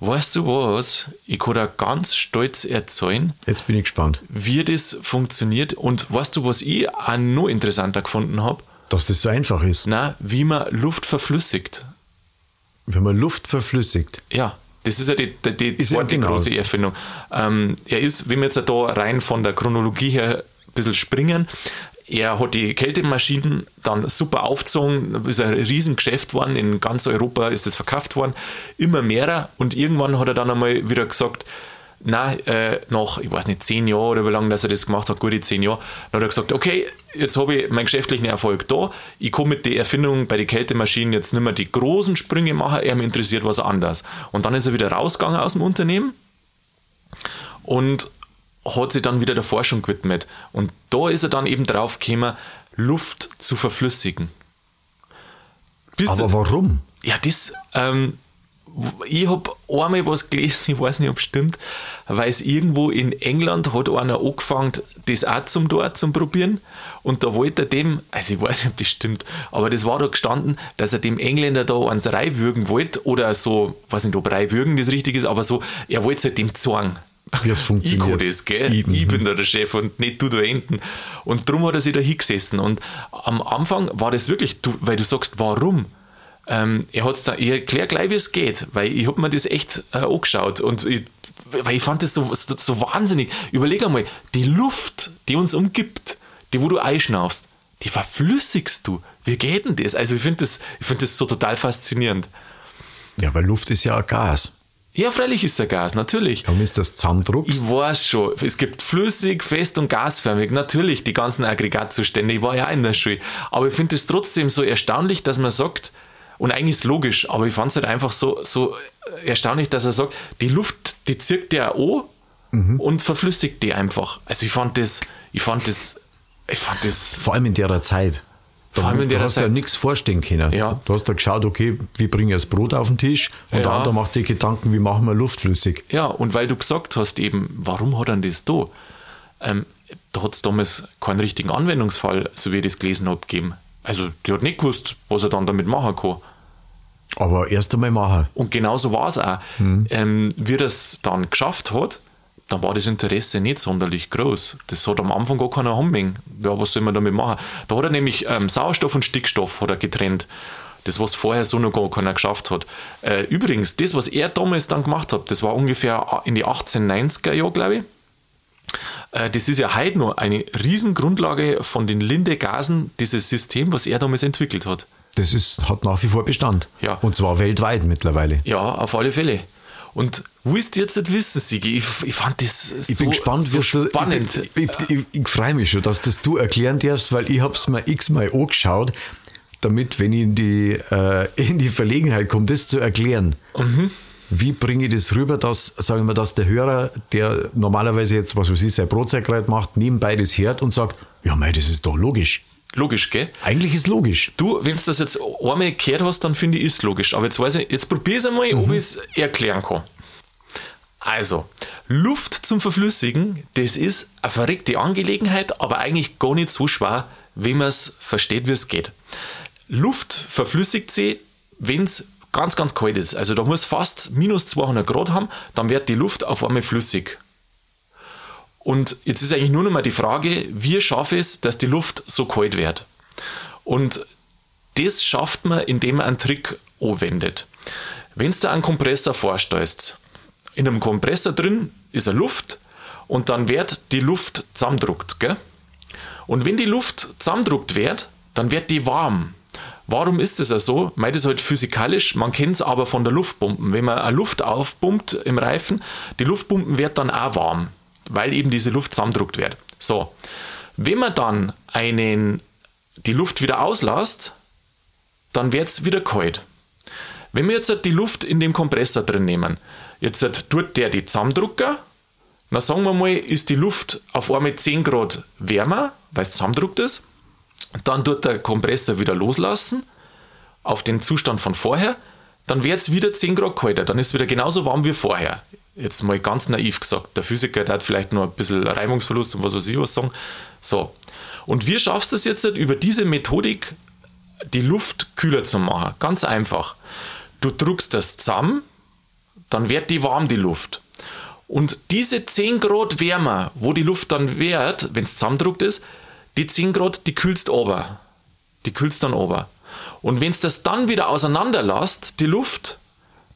Weißt du was? Ich kann da ganz stolz erzählen, Jetzt bin ich gespannt. wie das funktioniert. Und weißt du, was ich auch noch interessanter gefunden habe? Dass das so einfach ist. Na, wie man Luft verflüssigt. Wenn man Luft verflüssigt. Ja, das ist ja die, die, die zweite genau. große Erfindung. Ähm, er ist, wenn wir jetzt da rein von der Chronologie her ein bisschen springen, er hat die Kältemaschinen dann super aufgezogen, ist ein Riesengeschäft geworden, in ganz Europa ist es verkauft worden, immer mehrer und irgendwann hat er dann einmal wieder gesagt, na, äh, nach, ich weiß nicht, zehn Jahren oder wie lange dass er das gemacht hat, gute zehn Jahre, dann hat er gesagt, okay, jetzt habe ich meinen geschäftlichen Erfolg da, ich kann mit der Erfindung bei den Kältemaschinen jetzt nicht mehr die großen Sprünge machen, er mich interessiert was anderes. Und dann ist er wieder rausgegangen aus dem Unternehmen und hat sich dann wieder der Forschung gewidmet. Und da ist er dann eben drauf gekommen, Luft zu verflüssigen. Bis Aber warum? ja, das, ähm, ich habe einmal was gelesen, ich weiß nicht, ob es stimmt, weil es irgendwo in England hat einer angefangen, das auch zum dort zum Probieren. Und da wollte er dem, also ich weiß nicht, ob das stimmt, aber das war da gestanden, dass er dem Engländer da eins reinwürgen wollte oder so, weiß nicht, ob reinwürgen das richtig ist, aber so, er wollte es halt dem zeigen. Wie es funktioniert. Ich kann das, gell? Ich- Ich, mhm. bin da der Chef und nicht du da hinten. Und darum hat er sich da hingesessen. Und am Anfang war das wirklich, du, weil du sagst, warum? Ähm, er hat's da, ich erkläre gleich, wie es geht, weil ich habe mir das echt äh, angeschaut und ich, weil ich fand das so, so, so wahnsinnig. Überleg einmal, die Luft, die uns umgibt, die wo du einschnaufst, die verflüssigst du. Wie geht denn das? Also ich finde das, ich find das so total faszinierend. Ja, weil Luft ist ja ein Gas. Ja, freilich ist der Gas, natürlich. Darum ist das Zusammendruckst. Ich weiß schon, es gibt flüssig, fest und gasförmig. Natürlich, die ganzen Aggregatzustände. Ich war ja auch in der Schule. Aber ich finde es trotzdem so erstaunlich, dass man sagt, und eigentlich ist es logisch, aber ich fand es halt einfach so, so erstaunlich, dass er sagt, die Luft, die zirkt der an und verflüssigt die einfach. Also ich fand das, ich fand das, ich fand das, Vor allem in der Zeit. Vor allem in du der hast ja Zeit. nichts vorstellen können. Ja. Du hast da geschaut, okay, wie bringe ich das Brot auf den Tisch? Und der Ja. andere macht sich Gedanken, wie machen wir Luft flüssig. ja, und weil du gesagt hast eben, warum hat er das da? Ähm, da hat es damals keinen richtigen Anwendungsfall, so wie ich das gelesen habe, gegeben. Also, der hat nicht gewusst, was er dann damit machen kann. Aber erst einmal machen. Und genauso war es auch. Ähm, wie er es dann geschafft hat, dann war das Interesse nicht sonderlich groß. Das hat am Anfang gar keiner haben Ja, was soll man damit machen? Da hat er nämlich ähm, Sauerstoff und Stickstoff hat er getrennt. Das, was vorher so noch gar keiner geschafft hat. Äh, übrigens, das, was er damals dann gemacht hat, das war ungefähr in die 1890er Jahre, glaube ich. Äh, Das ist ja heute noch eine Riesengrundlage von den Linde-Gasen, dieses System, was er damals entwickelt hat. Das ist, hat nach wie vor Bestand. Ja. Und zwar weltweit mittlerweile. Ja, auf alle Fälle. Und willst du jetzt nicht wissen, Sigi? Ich, ich fand das Ich so, bin gespannt, so spannend. Ich, ich, ich, ich, ich freue mich schon, dass das du erklären darfst, weil ich habe es mir x-mal angeschaut, damit, wenn ich in die, äh, in die Verlegenheit komme, das zu erklären. Mhm. Wie bringe ich das rüber, dass, sagen wir, dass der Hörer, der normalerweise jetzt, was weiß ich, sein Brotzeit macht, nebenbei das hört und sagt, ja, mei, das ist doch logisch. Logisch, gell? Eigentlich ist logisch. Du, wenn du das jetzt einmal gehört hast, dann finde ich, ist logisch. Aber jetzt weiß ich, jetzt probier es einmal, ob ich es erklären kann. Also, Luft zum Verflüssigen, das ist eine verrückte Angelegenheit, aber eigentlich gar nicht so schwer, wenn man es versteht, wie es geht. Luft verflüssigt sie, wenn es ganz, ganz kalt ist. Also da muss fast minus 200 Grad haben, dann wird die Luft auf einmal flüssig. Und jetzt ist eigentlich nur noch mal die Frage, wie schaffe ich es, dass die Luft so kalt wird? Und das schafft man, indem man einen Trick anwendet. wenn du einen Kompressor vorstellst, in einem Kompressor drin ist eine Luft und dann wird die Luft zusammendruckt. Gell? Und wenn die Luft zusammendruckt wird, dann wird die warm. Warum ist das ja so? Meint es halt physikalisch, man kennt es aber von der Luftpumpen. Wenn man eine Luft aufpumpt im Reifen, die Luftpumpen wird dann auch warm, weil eben diese Luft zusammendruckt wird. So, wenn man dann einen, die Luft wieder auslässt, dann wird es wieder kalt. Wenn wir jetzt die Luft in dem Kompressor drin nehmen, jetzt tut der die zusammendrucken, dann sagen wir mal, ist die Luft auf einmal 10 Grad wärmer, weil es zusammendruckt ist. Dann tut der Kompressor wieder loslassen auf den Zustand von vorher. Dann wird es wieder 10 Grad kälter. Dann ist es wieder genauso warm wie vorher. Jetzt mal ganz naiv gesagt. Der Physiker der hat vielleicht nur ein bisschen Reibungsverlust und was weiß ich was sagen. So. Und wie schaffst du es jetzt über diese Methodik, die Luft kühler zu machen? Ganz einfach. Du druckst das zusammen, dann wird die warm, die Luft. Und diese 10 Grad wärmer, wo die Luft dann wird, wenn es zusammendruckt ist, die 10 Grad, die kühlst ober. Die kühlst dann ober. Und wenn es das dann wieder auseinanderlasst, die Luft,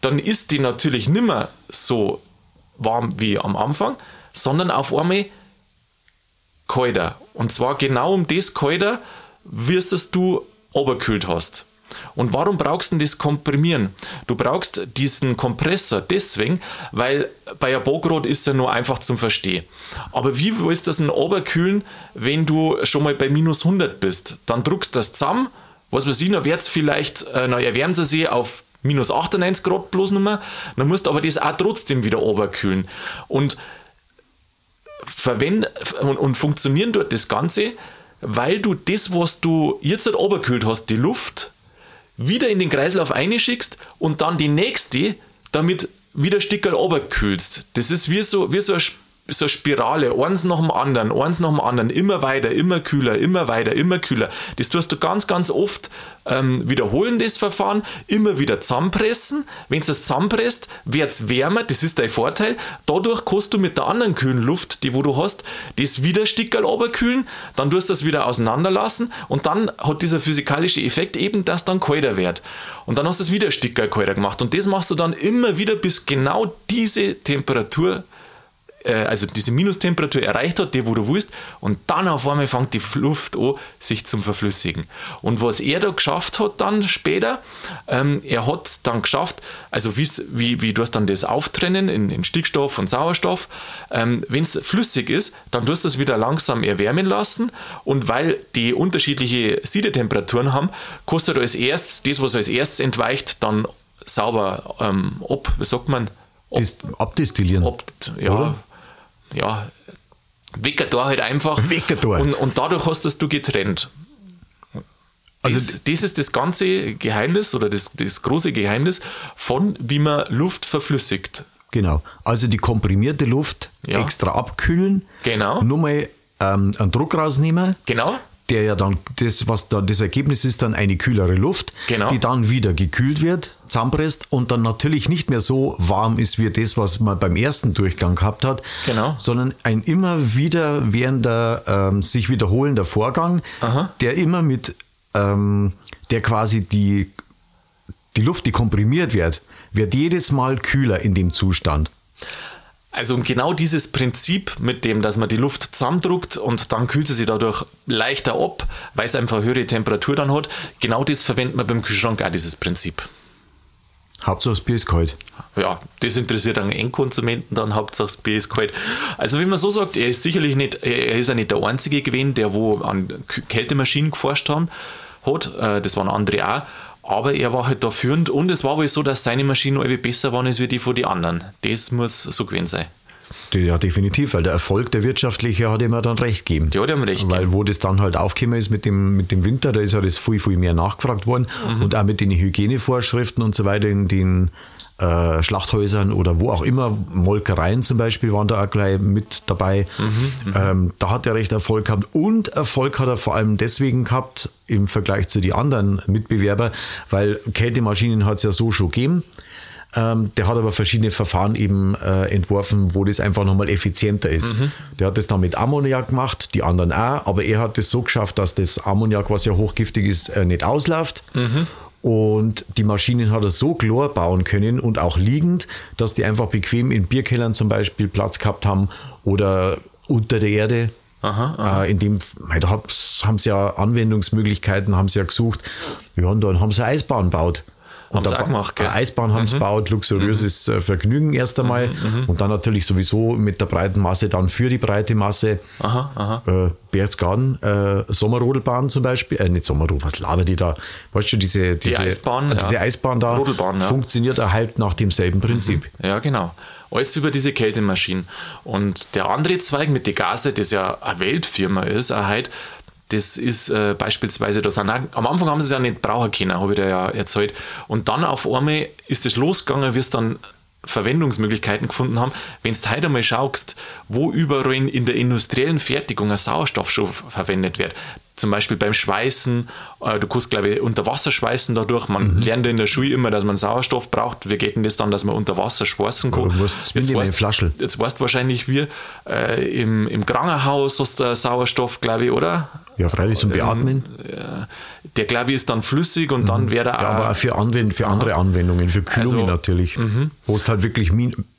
dann ist die natürlich nimmer so warm wie am Anfang, sondern auf einmal kälter. Und zwar genau um das kälter, wie es du oberkühlt hast. Und warum brauchst du das Komprimieren? Du brauchst diesen Kompressor deswegen, weil bei einem Bogrot ist er nur einfach zum Verstehen. Aber wie willst du das in Oberkühlen, wenn du schon mal bei minus 100 bist? Dann druckst du das zusammen, was weiß ich, dann wird es vielleicht, äh, na, erwärmen sie auf minus 98 Grad bloß nochmal, dann musst du aber das auch trotzdem wieder oberkühlen. Und verwenden und, und funktionieren dort das Ganze, weil du das, was du jetzt oberkühlt hast, die Luft, wieder in den Kreislauf einschickst und dann die nächste damit wieder Stickerl oberkühlst. Das ist wie so, wie so eine so eine Spirale, eins nach dem anderen, eins nach dem anderen, immer weiter, immer kühler, immer weiter, immer kühler. Das tust du ganz, ganz oft ähm, wiederholen, das Verfahren, immer wieder zusammenpressen. Wenn du das zusammenpresst, wird es wärmer, das ist dein Vorteil. Dadurch kannst du mit der anderen kühlen Luft, die wo du hast, das wieder Stickerl oberkühlen, dann tust du das wieder auseinanderlassen und dann hat dieser physikalische Effekt eben, dass dann kälter wird. Und dann hast du es wieder Stickerl kälter gemacht und das machst du dann immer wieder, bis genau diese Temperatur also diese Minustemperatur erreicht hat, die wo du willst, und dann auf einmal fängt die Luft an, sich zum Verflüssigen. Und was er da geschafft hat dann später, ähm, er hat dann geschafft, also wie, wie du hast dann das auftrennen in, in Stickstoff und Sauerstoff, ähm, wenn es flüssig ist, dann tust du es wieder langsam erwärmen lassen und weil die unterschiedliche Siedetemperaturen haben, kostet als erstes, das was als erstes entweicht, dann sauber ähm, ab, wie sagt man? Ab, abdestillieren. Ab, ja, Oder? Ja, Weckertor halt einfach. Weckertor. Und, und dadurch hast das du getrennt. Also das, das, ist das ganze Geheimnis oder das, das große Geheimnis von, wie man Luft verflüssigt. Genau. Also die komprimierte Luft ja. extra abkühlen. Genau. Nur mal ähm, einen Druck rausnehmen. Genau der ja dann, das, was da das Ergebnis ist, dann eine kühlere Luft, genau. die dann wieder gekühlt wird, zusammenpresst und dann natürlich nicht mehr so warm ist wie das, was man beim ersten Durchgang gehabt hat, genau. sondern ein immer wieder währender, ähm, sich wiederholender Vorgang, Aha. der immer mit, ähm, der quasi die, die Luft, die komprimiert wird, wird jedes Mal kühler in dem Zustand. Also genau dieses Prinzip mit dem, dass man die Luft zusammendruckt und dann kühlt sie sich dadurch leichter ab, weil es einfach höhere Temperatur dann hat, genau das verwendet man beim Kühlschrank auch, dieses Prinzip. Hauptsache das Bier ist kalt. Ja, das interessiert einen Endkonsumenten dann, Hauptsache das Bier ist kalt. Also wenn man so sagt, er ist sicherlich nicht, er ist ja nicht der Einzige gewesen, der wo an Kältemaschinen geforscht haben, hat, äh, das waren andere auch, aber er war halt da führend und es war wohl so, dass seine Maschine irgendwie besser waren als die von den anderen. Das muss so gewesen sein. Ja, definitiv, weil der Erfolg der wirtschaftliche hat ihm ja dann recht gegeben. Ja, der hat ihm recht Weil wo das dann halt aufgekommen ist mit dem, mit dem Winter, da ist ja das viel, viel mehr nachgefragt worden mhm. und auch mit den Hygienevorschriften und so weiter in den äh, Schlachthäusern oder wo auch immer, Molkereien zum Beispiel waren da auch gleich mit dabei. Mhm, ähm, da hat er recht Erfolg gehabt und Erfolg hat er vor allem deswegen gehabt im Vergleich zu den anderen Mitbewerbern, weil Kältemaschinen hat es ja so schon gegeben. Ähm, der hat aber verschiedene Verfahren eben äh, entworfen, wo das einfach nochmal effizienter ist. Mhm. Der hat das dann mit Ammoniak gemacht, die anderen auch, aber er hat es so geschafft, dass das Ammoniak, was ja hochgiftig ist, äh, nicht ausläuft. Mhm Und die Maschinen hat er so klar bauen können und auch liegend, dass die einfach bequem in Bierkellern zum Beispiel Platz gehabt haben oder unter der Erde. Aha, aha. Äh, in dem, da haben sie ja Anwendungsmöglichkeiten, haben sie ja gesucht. Ja, und dann haben sie eine Eisbahn gebaut. Und da auch gemacht? Mhm. Eine Eisbahn haben sie gebaut, luxuriöses äh, Vergnügen erst einmal. Und dann natürlich sowieso mit der breiten Masse dann für die breite Masse. Aha, aha. Äh, Berchtesgaden, äh, Sommerrodelbahn zum Beispiel, äh, nicht Sommerrodel, was labert die da? Weißt du, diese, diese Eisbahn, äh, diese ja. Eisbahn da Rodelbahn, ja. funktioniert er halt nach demselben Prinzip. Ja, genau. Alles über diese Kältemaschinen. Und der andere Zweig mit den Gase, das ja eine Weltfirma ist, auch heute, das ist äh, beispielsweise, da sind auch, am Anfang haben sie es ja nicht brauchen können, habe ich dir ja erzählt. Und dann auf einmal ist es losgegangen, wie es dann Verwendungsmöglichkeiten gefunden haben. Wenn du heute einmal schaust, wo überall in, der industriellen Fertigung ein Sauerstoffstoff verwendet wird, zum Beispiel beim Schweißen, äh, du kannst, glaube ich, unter Wasser schweißen dadurch. Man lernt in der Schule immer, dass man Sauerstoff braucht. Wie geht denn das dann, dass man unter Wasser schweißen kann? du in weißt- Flaschel. Jetzt weißt du wahrscheinlich, wie äh, im, im Krankenhaus hast du Sauerstoff, glaube ich, oder? Ja, freilich Ähm, zum Beatmen. Der, glaube ich, ist dann flüssig und dann wäre er Ja, aber für, Anwend für andere Anwendungen, für Kühlungen Also, natürlich, wo es halt wirklich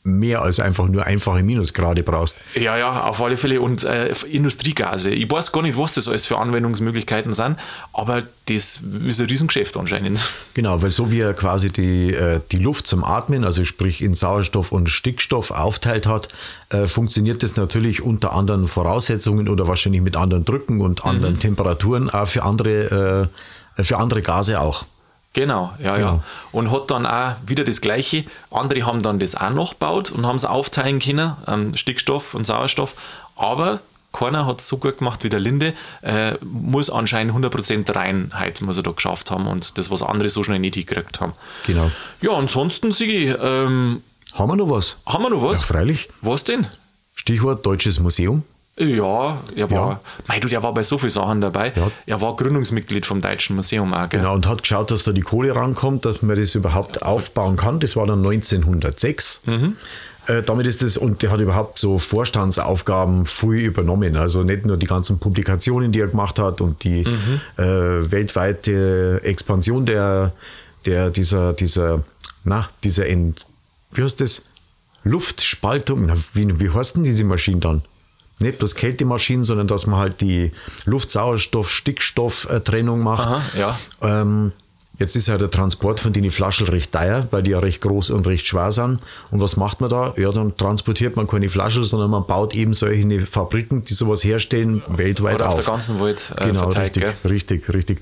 mehr als einfach nur einfache Minusgrade brauchst. Ja, ja, auf alle Fälle. Und äh, Industriegase. Ich weiß gar nicht, was das alles für Anwendungsmöglichkeiten sind, aber das ist ein Riesengeschäft anscheinend. Genau, weil so wie er quasi die, äh, die Luft zum Atmen, also sprich in Sauerstoff und Stickstoff aufteilt hat, äh, funktioniert das natürlich unter anderen Voraussetzungen oder wahrscheinlich mit anderen Drücken und anderen Temperaturen auch für andere, äh, für andere Gase auch. Genau, ja, Genau. ja. Und hat dann auch wieder das Gleiche. Andere haben dann das auch noch gebaut und haben es aufteilen können, ähm, Stickstoff und Sauerstoff. Aber keiner hat es so gut gemacht wie der Linde. Äh, muss anscheinend 100% Reinheit muss er da geschafft haben und das, was andere so schnell nicht hingekriegt haben. Genau. Ja, ansonsten, Sigi, ähm, Haben wir noch was? haben wir noch was? Ja, freilich. was denn? Stichwort Deutsches Museum. Ja, er war, Ja. Mei, du, der war bei so vielen Sachen dabei. Ja. Er war Gründungsmitglied vom Deutschen Museum auch? Genau, und hat geschaut, dass da die Kohle rankommt, dass man das überhaupt aufbauen kann. Das war dann 1906. Äh, damit ist das, und der hat überhaupt so Vorstandsaufgaben früh übernommen. Also nicht nur die ganzen Publikationen, die er gemacht hat und die äh, weltweite Expansion der, der dieser, dieser, na, dieser, Ent, wie heißt das? Luftspaltung. Wie, wie heißt denn diese Maschine dann? Nicht bloß Kältemaschinen, sondern dass man halt die Luft-Sauerstoff-Stickstoff-Trennung macht. Aha, ja. Ähm, jetzt ist ja der Transport von den Flaschen recht teuer, weil die ja recht groß und recht schwer sind. Und was macht man da? Ja, dann transportiert man keine Flaschen, sondern man baut eben solche Fabriken, die sowas herstellen, weltweit Oder auf auf. der ganzen Welt äh, genau, verteilt, richtig, gell? richtig, richtig.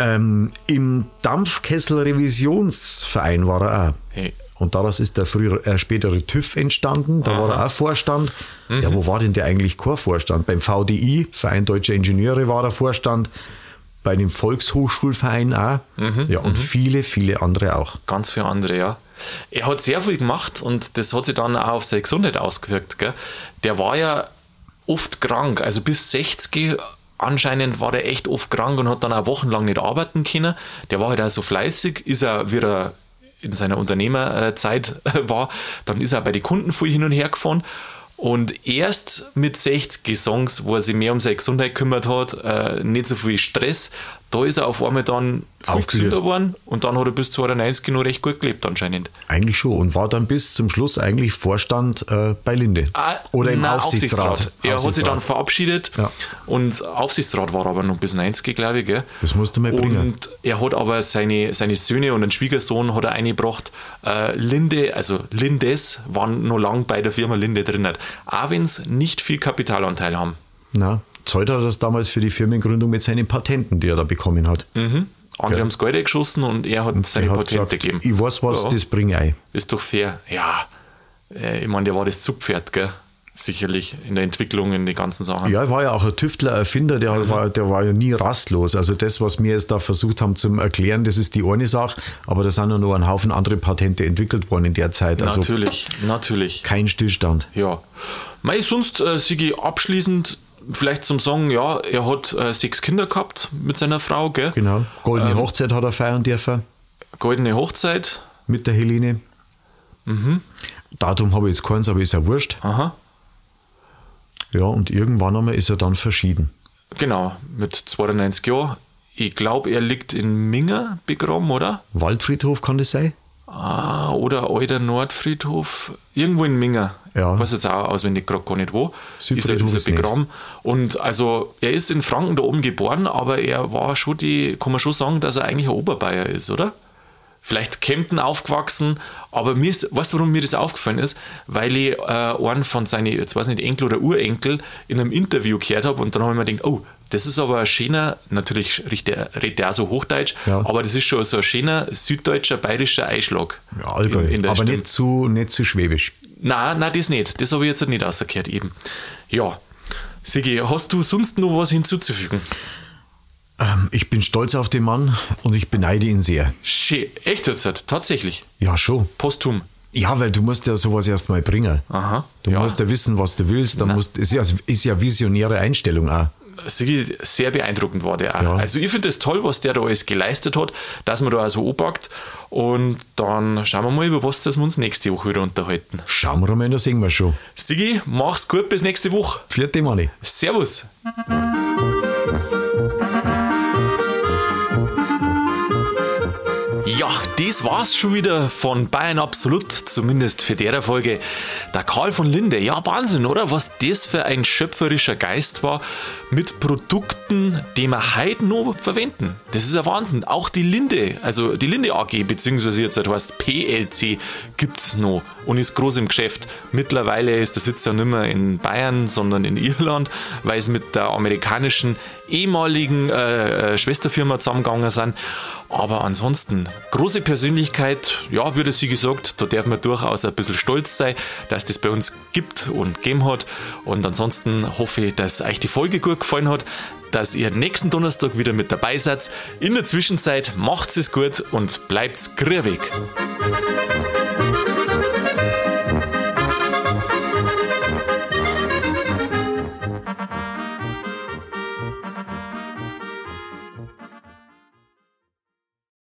Ähm, Im Dampfkessel-Revisionsverein war er auch. Hey. Und daraus ist der frühere, äh, spätere TÜV entstanden. Da war er auch Vorstand. Mhm. Ja, wo war denn der eigentlich Chorvorstand? Beim VDI, Verein Deutscher Ingenieure, war er Vorstand. Bei dem Volkshochschulverein auch. Mhm. Ja, und viele, viele andere auch. Ganz viele andere, ja. Er hat sehr viel gemacht und das hat sich dann auch auf seine Gesundheit ausgewirkt. Gell? Der war ja oft krank, also bis 60 anscheinend war der echt oft krank und hat dann auch wochenlang nicht arbeiten können. Der war halt auch so fleißig, ist er wieder in seiner Unternehmerzeit war, dann ist er bei den Kunden viel hin und her gefahren. Und erst mit 60 Songs, wo er sich mehr um seine Gesundheit gekümmert hat, äh, nicht so viel Stress, da ist er auf einmal dann gesünder geworden und dann hat er bis 92 noch recht gut gelebt anscheinend. Eigentlich schon. Und war dann bis zum Schluss eigentlich Vorstand äh, bei Linde. Ah, Oder im nein, Aufsichtsrat. Er hat sich Aufsichtsrat. dann verabschiedet Ja. und Aufsichtsrat war er aber noch bis 90, glaube ich. Gell? Das musst du mal bringen. Und er hat aber seine, seine Söhne und einen Schwiegersohn hat er eingebracht. Äh, Linde, also Lindes, waren noch lang bei der Firma Linde drin. Auch wenn sie nicht viel Kapitalanteil haben. Na, zahlt hat er das damals für die Firmengründung mit seinen Patenten, die er da bekommen hat. Mhm. Andere haben das Geld geschossen und er hat seine Er hat Patente gesagt, gegeben. Ich weiß was, Ja. das bringe ich. Ist doch fair. Ja, äh, ich meine, der war das Zugpferd, gell? Sicherlich in der Entwicklung, in den ganzen Sachen. Ja, er war ja auch ein Tüftler, Erfinder, der, Mhm. war, der war ja nie rastlos. Also das, was wir jetzt da versucht haben zu erklären, das ist die eine Sache, aber da sind ja noch ein Haufen andere Patente entwickelt worden in der Zeit. Also natürlich, natürlich. kein Stillstand. Ja. Mei, sonst, äh, Sigi, abschließend vielleicht zum Sagen, ja, er hat äh, sechs Kinder gehabt mit seiner Frau, gell? Genau. Goldene Ähm. Hochzeit hat er feiern dürfen Goldene Hochzeit. mit der Helene. Mhm. Datum habe ich jetzt keins, aber ist ja wurscht. Aha. Ja, und irgendwann einmal ist er dann verschieden. Genau, mit 92 Jahren. Ich glaube, er liegt in Minger begraben, oder? Waldfriedhof kann das sein? Ah, oder Alter Nordfriedhof, irgendwo in Minger. Ja. Ich weiß jetzt auch auswendig gerade gar nicht wo. Südfriedhof ist er, ist er begraben. Und also, er ist in Franken da oben geboren, aber er war schon die, kann man schon sagen, dass er eigentlich ein Oberbayer ist, oder? Vielleicht Kempten aufgewachsen, aber mir ist, weißt du, warum mir das aufgefallen ist? Weil ich äh, einen von seinen, jetzt weiß ich nicht, Enkel oder Urenkel in einem Interview gehört habe und dann habe ich mir gedacht, oh, das ist aber ein schöner, natürlich redet er, auch so Hochdeutsch, Ja. aber das ist schon so ein schöner süddeutscher, bayerischer Einschlag. Ja, Allgäu. Aber Stimme. nicht zu, nicht zu schwäbisch. Nein, nein, das nicht. Das habe ich jetzt nicht rausgehört eben. Ja. Sigi, hast du sonst noch was hinzuzufügen? Ähm, ich bin stolz auf den Mann und ich beneide ihn sehr. Schön. Echt jetzt? halt? Tatsächlich. Ja, schon. Posthum. Ja, weil du musst ja sowas erstmal bringen. Aha. Du ja. musst ja wissen, was du willst. Dann musst, ist, ja, ist ja visionäre Einstellung auch. Sigi, sehr beeindruckend war der auch. Ja. Also ich finde es toll, was der da alles geleistet hat, dass man da also anpackt. Und dann schauen wir mal, über was das wir uns nächste Woche wieder unterhalten. Schauen wir mal, da sehen wir schon. Sigi, mach's gut, bis nächste Woche. Vierte Manni. Servus. Das war's schon wieder von Bayern Absolut, zumindest für der Folge. Der Karl von Linde, ja Wahnsinn, oder? Was das für ein schöpferischer Geist war mit Produkten, die wir heute noch verwenden. Das ist ein Wahnsinn. Auch die Linde, also die Linde AG, beziehungsweise jetzt heißt PLC, gibt's noch und ist groß im Geschäft. Mittlerweile ist der Sitz ja nicht mehr in Bayern, sondern in Irland, weil es mit der amerikanischen ehemaligen äh, äh, Schwesterfirma zusammengegangen sind. Aber ansonsten, große Persönlichkeit, ja, würde sie gesagt, da darf man durchaus ein bisschen stolz sein, dass das bei uns gibt und gegeben hat. Und ansonsten hoffe ich, dass euch die Folge gut gefallen hat, dass ihr nächsten Donnerstag wieder mit dabei seid. In der Zwischenzeit macht's es gut und bleibt's grübig.